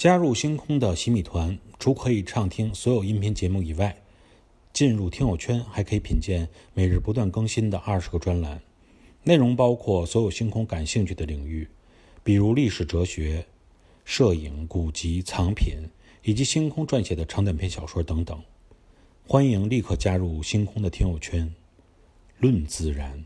加入星空的洗米团除可以畅听所有音频节目以外进入听友圈还可以品鉴每日不断更新的二十个专栏。内容包括所有星空感兴趣的领域比如历史哲学摄影古籍藏品以及星空撰写的长短篇小说等等。欢迎立刻加入星空的听友圈。论自然。